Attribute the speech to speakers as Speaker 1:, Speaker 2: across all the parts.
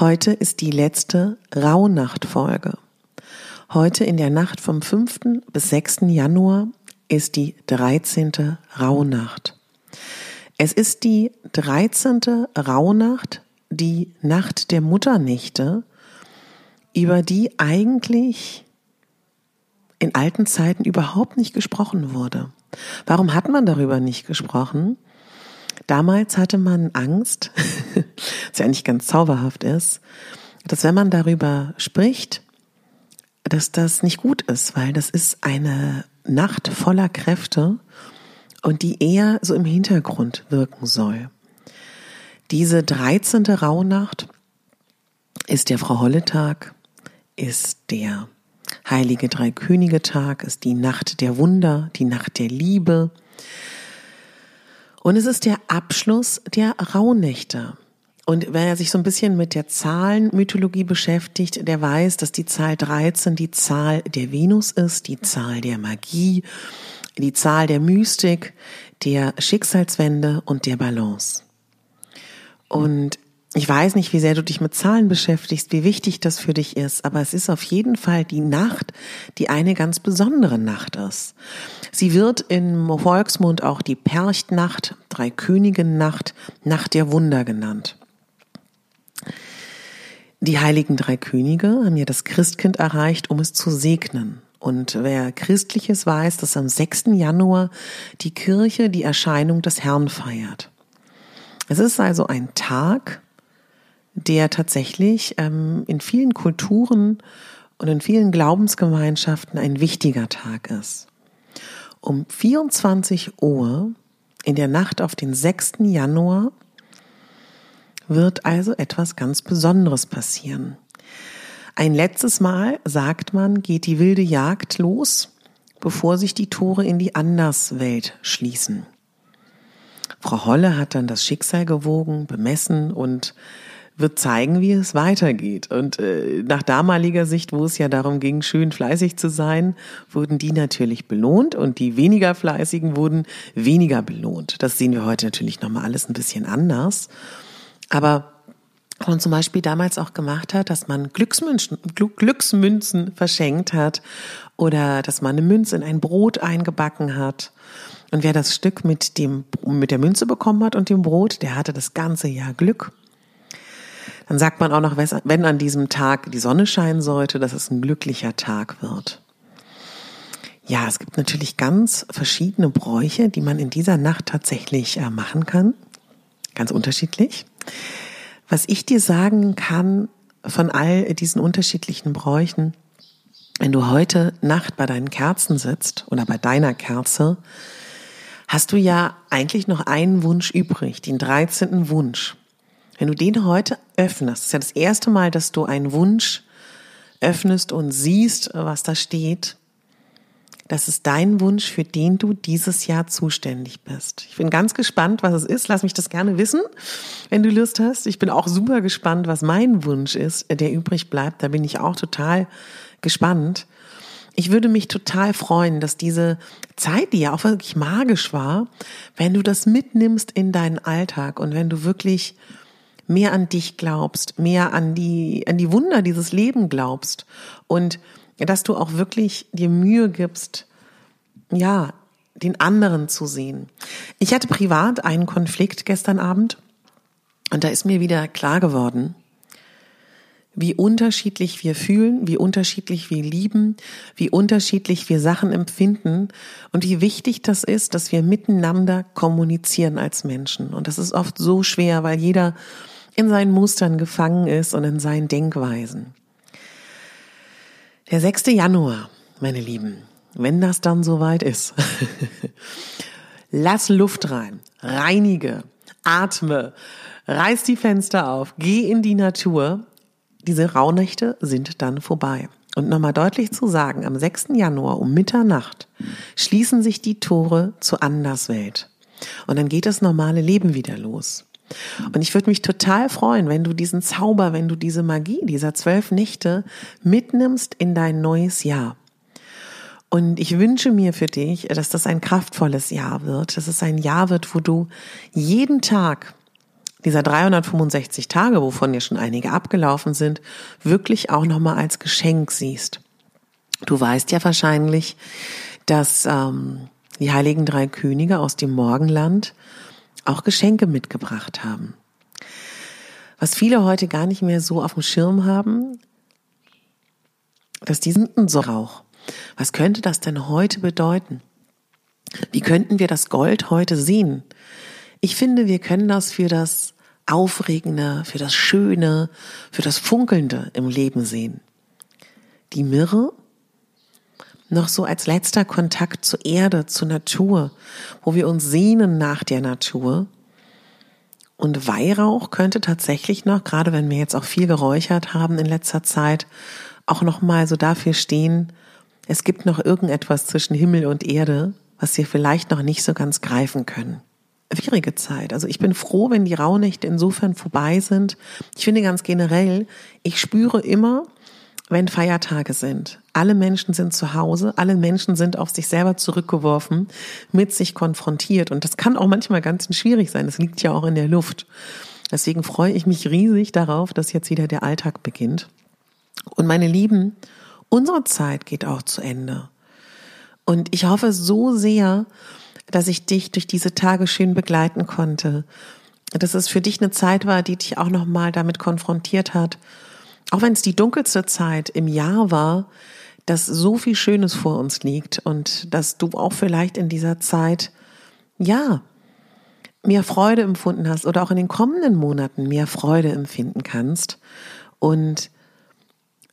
Speaker 1: Heute ist die letzte Rauhnacht-Folge. Heute in der Nacht vom 5. bis 6. Januar ist die 13. Rauhnacht. Es ist die 13. Rauhnacht, die Nacht der Mutternächte, über die eigentlich in alten Zeiten überhaupt nicht gesprochen wurde. Warum hat man darüber nicht gesprochen? Damals hatte man Angst, was ja eigentlich ganz zauberhaft ist, dass wenn man darüber spricht, dass das nicht gut ist, weil das ist eine Nacht voller Kräfte und die eher so im Hintergrund wirken soll. Diese 13. Rauhnacht ist der Frau Holle Tag, ist der Heilige Drei Könige Tag, ist die Nacht der Wunder, die Nacht der Liebe, und es ist der Abschluss der Rauhnächte. Und wer sich so ein bisschen mit der Zahlenmythologie beschäftigt, der weiß, dass die Zahl 13 die Zahl der Venus ist, die Zahl der Magie, die Zahl der Mystik, der Schicksalswende und der Balance. Und ich weiß nicht, wie sehr du dich mit Zahlen beschäftigst, wie wichtig das für dich ist, aber es ist auf jeden Fall die Nacht, die eine ganz besondere Nacht ist. Sie wird im Volksmund auch die Perchtnacht, Dreikönigen-Nacht, Nacht der Wunder genannt. Die heiligen drei Könige haben ja das Christkind erreicht, um es zu segnen. Und wer Christliches weiß, dass am 6. Januar die Kirche die Erscheinung des Herrn feiert. Es ist also ein Tag, der tatsächlich ähm, in vielen Kulturen und in vielen Glaubensgemeinschaften ein wichtiger Tag ist. Um 24 Uhr in der Nacht auf den 6. Januar wird also etwas ganz Besonderes passieren. Ein letztes Mal, sagt man, geht die wilde Jagd los, bevor sich die Tore in die Anderswelt schließen. Frau Holle hat dann das Schicksal gewogen, bemessen und wird zeigen, wie es weitergeht. Und äh, nach damaliger Sicht, wo es ja darum ging, schön fleißig zu sein, wurden die natürlich belohnt und die weniger fleißigen wurden weniger belohnt. Das sehen wir heute natürlich nochmal alles ein bisschen anders. Aber man zum Beispiel damals auch gemacht hat, dass man Glücksmünzen, Glücksmünzen verschenkt hat oder dass man eine Münze in ein Brot eingebacken hat. Und wer das Stück mit dem, mit der Münze bekommen hat und dem Brot, der hatte das ganze Jahr Glück. Dann sagt man auch noch, wenn an diesem Tag die Sonne scheinen sollte, dass es ein glücklicher Tag wird. Ja, es gibt natürlich ganz verschiedene Bräuche, die man in dieser Nacht tatsächlich äh, machen kann. Ganz unterschiedlich. Was ich dir sagen kann von all diesen unterschiedlichen Bräuchen, wenn du heute Nacht bei deinen Kerzen sitzt oder bei deiner Kerze, hast du ja eigentlich noch einen Wunsch übrig, den 13. Wunsch. Wenn du den heute öffnest, ist ja das erste Mal, dass du einen Wunsch öffnest und siehst, was da steht. Das ist dein Wunsch, für den du dieses Jahr zuständig bist. Ich bin ganz gespannt, was es ist. Lass mich das gerne wissen, wenn du Lust hast. Ich bin auch super gespannt, was mein Wunsch ist, der übrig bleibt. Da bin ich auch total gespannt. ich würde mich total freuen, dass diese Zeit, die ja auch wirklich magisch war, wenn du das mitnimmst in deinen Alltag und wenn du wirklich mehr an dich glaubst, mehr an die, an die Wunder dieses Leben glaubst und dass du auch wirklich dir Mühe gibst, ja, den anderen zu sehen. Ich hatte privat einen Konflikt gestern Abend und da ist mir wieder klar geworden, wie unterschiedlich wir fühlen, wie unterschiedlich wir lieben, wie unterschiedlich wir Sachen empfinden und wie wichtig das ist, dass wir miteinander kommunizieren als Menschen. Und das ist oft so schwer, weil jeder in seinen Mustern gefangen ist und in seinen Denkweisen. Der 6. Januar, meine Lieben, wenn das dann soweit ist. Lass Luft rein, reinige, atme, reiß die Fenster auf, geh in die Natur. Diese Rauhnächte sind dann vorbei. Und nochmal deutlich zu sagen, am 6. Januar um Mitternacht schließen sich die Tore zur Anderswelt. Und dann geht das normale Leben wieder los. Und ich würde mich total freuen, wenn du diesen Zauber, wenn du diese Magie dieser zwölf Nächte mitnimmst in dein neues Jahr. Und ich wünsche mir für dich, dass das ein kraftvolles Jahr wird, dass es ein Jahr wird, wo du jeden Tag dieser 365 Tage, wovon ja schon einige abgelaufen sind, wirklich auch nochmal als Geschenk siehst. Du weißt ja wahrscheinlich, dass ähm, die heiligen drei Könige aus dem Morgenland auch Geschenke mitgebracht haben. Was viele heute gar nicht mehr so auf dem Schirm haben, dass diesen so Rauch was könnte das denn heute bedeuten? Wie könnten wir das Gold heute sehen? Ich finde, wir können das für das Aufregende, für das Schöne, für das Funkelnde im Leben sehen. Die Mirre noch so als letzter Kontakt zur Erde, zur Natur, wo wir uns sehnen nach der Natur. Und Weihrauch könnte tatsächlich noch, gerade wenn wir jetzt auch viel geräuchert haben in letzter Zeit, auch noch mal so dafür stehen, es gibt noch irgendetwas zwischen Himmel und Erde, was wir vielleicht noch nicht so ganz greifen können. Schwierige Zeit. Also ich bin froh, wenn die Rauhnächte insofern vorbei sind. Ich finde ganz generell, ich spüre immer, wenn Feiertage sind. Alle Menschen sind zu Hause, alle Menschen sind auf sich selber zurückgeworfen, mit sich konfrontiert. Und das kann auch manchmal ganz schwierig sein. Das liegt ja auch in der Luft. Deswegen freue ich mich riesig darauf, dass jetzt wieder der Alltag beginnt. Und meine Lieben, Unsere Zeit geht auch zu Ende. Und ich hoffe so sehr, dass ich dich durch diese Tage schön begleiten konnte. Dass es für dich eine Zeit war, die dich auch nochmal damit konfrontiert hat. Auch wenn es die dunkelste Zeit im Jahr war, dass so viel Schönes vor uns liegt und dass du auch vielleicht in dieser Zeit, ja, mehr Freude empfunden hast oder auch in den kommenden Monaten mehr Freude empfinden kannst. Und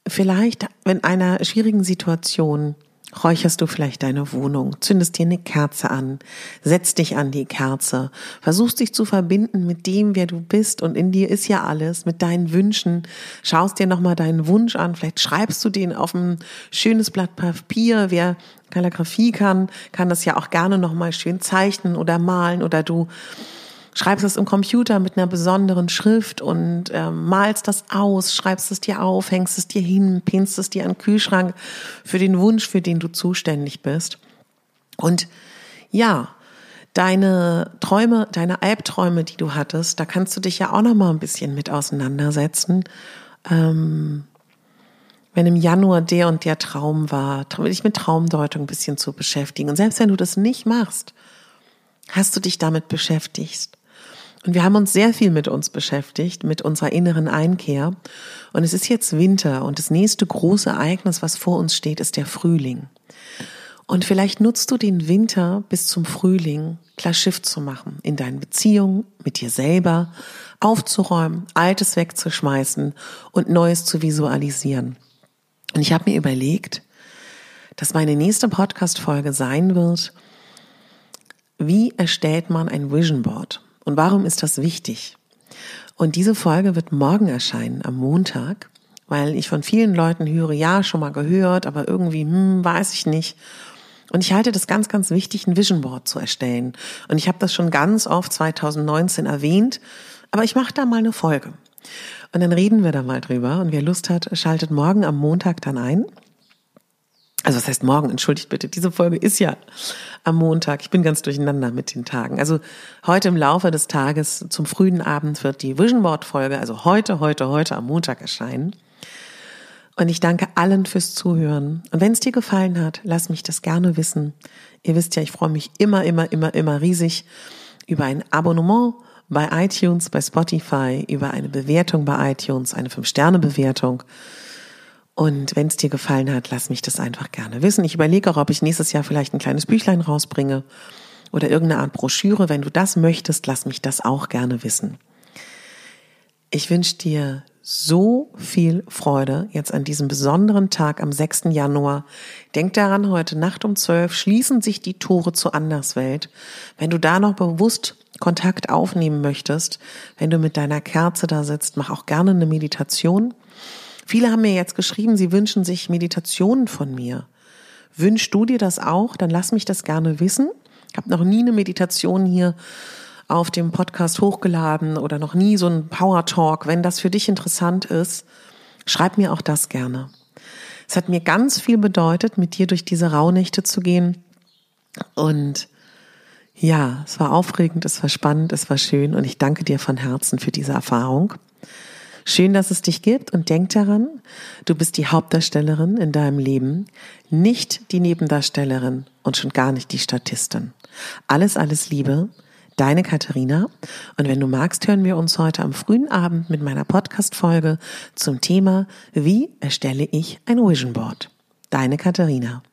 Speaker 1: Vielleicht, in einer schwierigen Situation, räucherst du vielleicht deine Wohnung, zündest dir eine Kerze an, setzt dich an die Kerze, versuchst dich zu verbinden mit dem, wer du bist und in dir ist ja alles, mit deinen Wünschen, schaust dir nochmal deinen Wunsch an, vielleicht schreibst du den auf ein schönes Blatt Papier, wer Kalligrafie kann, kann das ja auch gerne nochmal schön zeichnen oder malen oder du schreibst es im Computer mit einer besonderen Schrift und äh, malst das aus, schreibst es dir auf, hängst es dir hin, pinst es dir an den Kühlschrank für den Wunsch, für den du zuständig bist. Und ja, deine Träume, deine Albträume, die du hattest, da kannst du dich ja auch noch mal ein bisschen mit auseinandersetzen. Ähm, wenn im Januar der und der Traum war, dich mit Traumdeutung ein bisschen zu beschäftigen. Und selbst wenn du das nicht machst, hast du dich damit beschäftigt. Und wir haben uns sehr viel mit uns beschäftigt, mit unserer inneren Einkehr. Und es ist jetzt Winter und das nächste große Ereignis, was vor uns steht, ist der Frühling. Und vielleicht nutzt du den Winter bis zum Frühling, klar Schiff zu machen, in deinen Beziehungen, mit dir selber, aufzuräumen, Altes wegzuschmeißen und Neues zu visualisieren. Und ich habe mir überlegt, dass meine nächste Podcast-Folge sein wird, wie erstellt man ein Vision Board? Und warum ist das wichtig? Und diese Folge wird morgen erscheinen, am Montag, weil ich von vielen Leuten höre, ja, schon mal gehört, aber irgendwie, hm, weiß ich nicht. Und ich halte das ganz, ganz wichtig, ein Vision Board zu erstellen. Und ich habe das schon ganz oft 2019 erwähnt, aber ich mache da mal eine Folge. Und dann reden wir da mal drüber. Und wer Lust hat, schaltet morgen am Montag dann ein. Also das heißt morgen, entschuldigt bitte, diese Folge ist ja am Montag. Ich bin ganz durcheinander mit den Tagen. Also heute im Laufe des Tages zum frühen Abend wird die Vision Board Folge, also heute, heute, heute am Montag erscheinen. Und ich danke allen fürs Zuhören. Und wenn es dir gefallen hat, lass mich das gerne wissen. Ihr wisst ja, ich freue mich immer, immer, immer, immer riesig über ein Abonnement bei iTunes, bei Spotify, über eine Bewertung bei iTunes, eine 5-Sterne-Bewertung. Und wenn es dir gefallen hat, lass mich das einfach gerne wissen. Ich überlege auch, ob ich nächstes Jahr vielleicht ein kleines Büchlein rausbringe oder irgendeine Art Broschüre. Wenn du das möchtest, lass mich das auch gerne wissen. Ich wünsche dir so viel Freude jetzt an diesem besonderen Tag am 6. Januar. Denk daran, heute Nacht um 12 schließen sich die Tore zur Anderswelt. Wenn du da noch bewusst Kontakt aufnehmen möchtest, wenn du mit deiner Kerze da sitzt, mach auch gerne eine Meditation. Viele haben mir jetzt geschrieben, sie wünschen sich Meditationen von mir. Wünschst du dir das auch? Dann lass mich das gerne wissen. Ich habe noch nie eine Meditation hier auf dem Podcast hochgeladen oder noch nie so ein Power Talk. Wenn das für dich interessant ist, schreib mir auch das gerne. Es hat mir ganz viel bedeutet, mit dir durch diese Rauhnächte zu gehen. Und ja, es war aufregend, es war spannend, es war schön und ich danke dir von Herzen für diese Erfahrung. Schön, dass es dich gibt und denk daran, du bist die Hauptdarstellerin in deinem Leben, nicht die Nebendarstellerin und schon gar nicht die Statistin. Alles, alles Liebe, deine Katharina. Und wenn du magst, hören wir uns heute am frühen Abend mit meiner Podcast-Folge zum Thema, wie erstelle ich ein Vision Board? Deine Katharina.